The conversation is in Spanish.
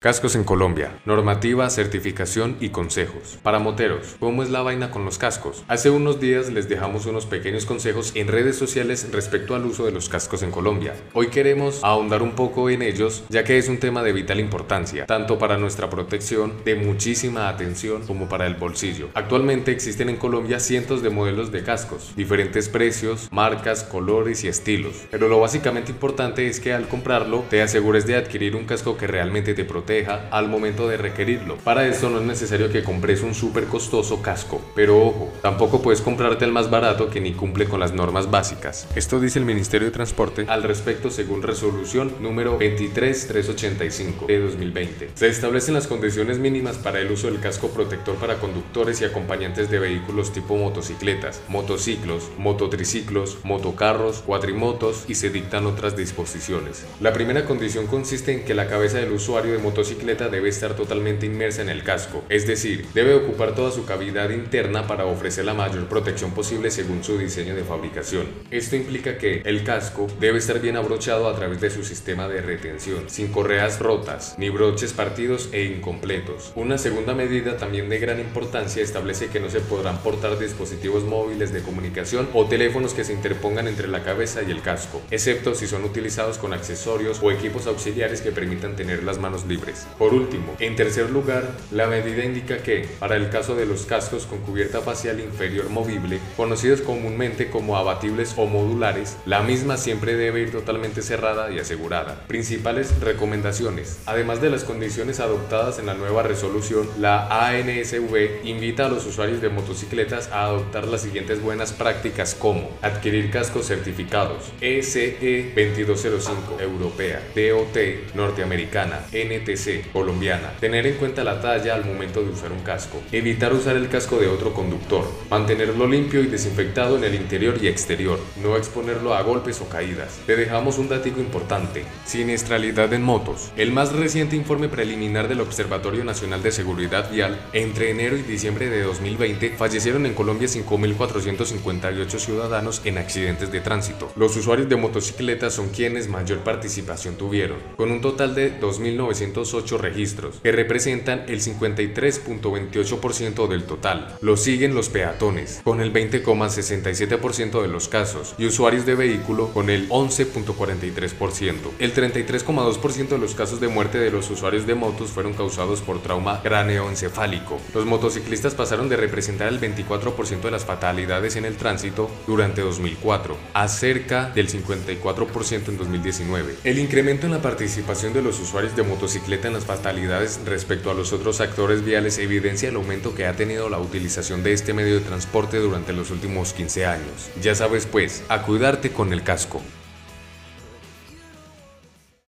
Cascos en Colombia. Normativa, certificación y consejos. Para moteros, ¿cómo es la vaina con los cascos? Hace unos días les dejamos unos pequeños consejos en redes sociales respecto al uso de los cascos en Colombia. Hoy queremos ahondar un poco en ellos, ya que es un tema de vital importancia, tanto para nuestra protección, de muchísima atención, como para el bolsillo. Actualmente existen en Colombia cientos de modelos de cascos, diferentes precios, marcas, colores y estilos. Pero lo básicamente importante es que al comprarlo te asegures de adquirir un casco que realmente te proteja al momento de requerirlo. Para esto no es necesario que compres un súper costoso casco, pero ojo, tampoco puedes comprarte el más barato que ni cumple con las normas básicas. Esto dice el Ministerio de Transporte al respecto según resolución número 23385 de 2020. Se establecen las condiciones mínimas para el uso del casco protector para conductores y acompañantes de vehículos tipo motocicletas, motociclos, mototriciclos, motocarros, cuatrimotos y se dictan otras disposiciones. La primera condición consiste en que la cabeza del usuario de motocicleta debe estar totalmente inmersa en el casco, es decir, debe ocupar toda su cavidad interna para ofrecer la mayor protección posible según su diseño de fabricación. Esto implica que el casco debe estar bien abrochado a través de su sistema de retención, sin correas rotas, ni broches partidos e incompletos. Una segunda medida también de gran importancia establece que no se podrán portar dispositivos móviles de comunicación o teléfonos que se interpongan entre la cabeza y el casco, excepto si son utilizados con accesorios o equipos auxiliares que permitan tener las manos libres. Por último, en tercer lugar, la medida indica que, para el caso de los cascos con cubierta facial inferior movible, conocidos comúnmente como abatibles o modulares, la misma siempre debe ir totalmente cerrada y asegurada. Principales recomendaciones. Además de las condiciones adoptadas en la nueva resolución, la ANSV invita a los usuarios de motocicletas a adoptar las siguientes buenas prácticas como adquirir cascos certificados ECE 2205 europea, DOT norteamericana, NTC colombiana. Tener en cuenta la talla al momento de usar un casco. Evitar usar el casco de otro conductor. Mantenerlo limpio y desinfectado en el interior y exterior. No exponerlo a golpes o caídas. Te dejamos un dato importante. Siniestralidad en motos. El más reciente informe preliminar del Observatorio Nacional de Seguridad Vial, entre enero y diciembre de 2020, fallecieron en Colombia 5.458 ciudadanos en accidentes de tránsito. Los usuarios de motocicletas son quienes mayor participación tuvieron, con un total de 2.900 8 registros, que representan el 53.28% del total. Lo siguen los peatones, con el 20,67% de los casos, y usuarios de vehículo con el 11.43%. El 33,2% de los casos de muerte de los usuarios de motos fueron causados por trauma cráneoencefálico. Los motociclistas pasaron de representar el 24% de las fatalidades en el tránsito durante 2004 a cerca del 54% en 2019. El incremento en la participación de los usuarios de motocicletas en las fatalidades respecto a los otros actores viales evidencia el aumento que ha tenido la utilización de este medio de transporte durante los últimos 15 años. Ya sabes pues, a cuidarte con el casco.